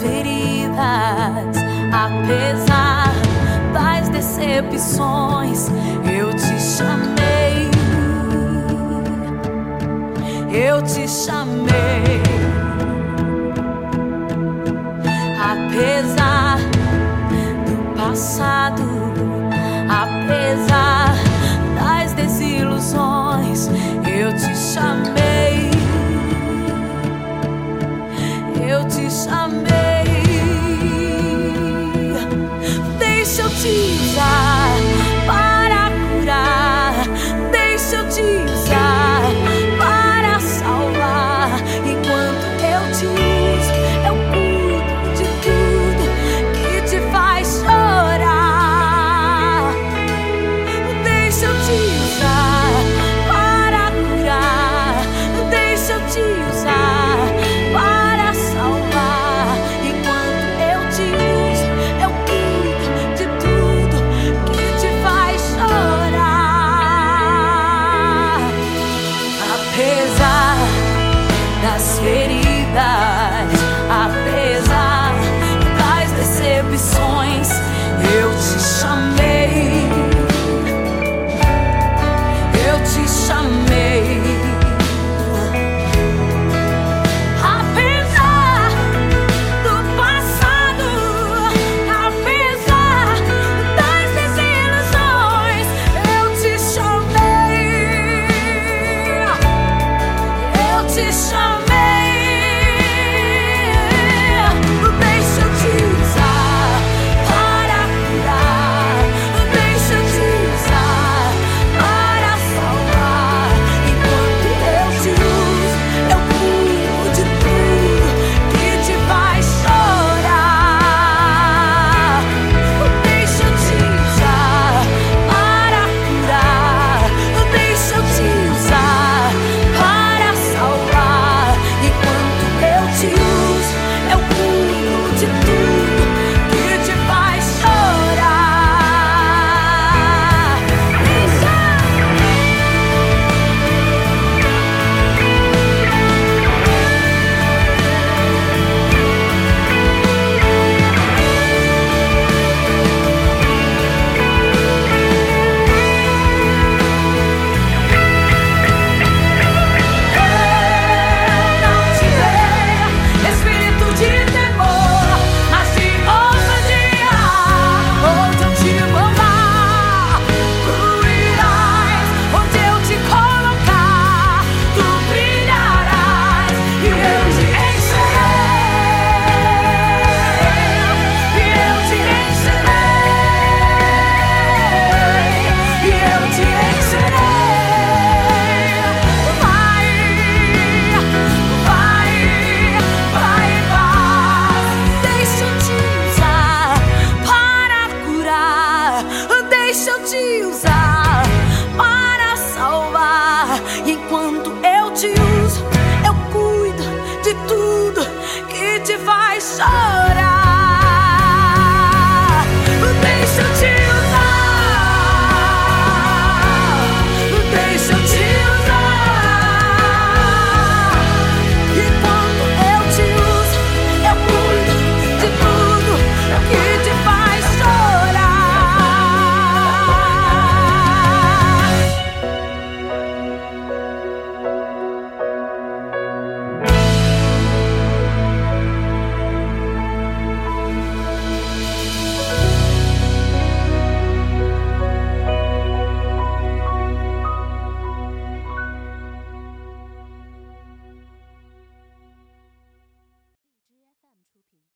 feridas, apesar das decepções, eu te chamei. Eu te chamei. Deixa eu Eu te to do. So.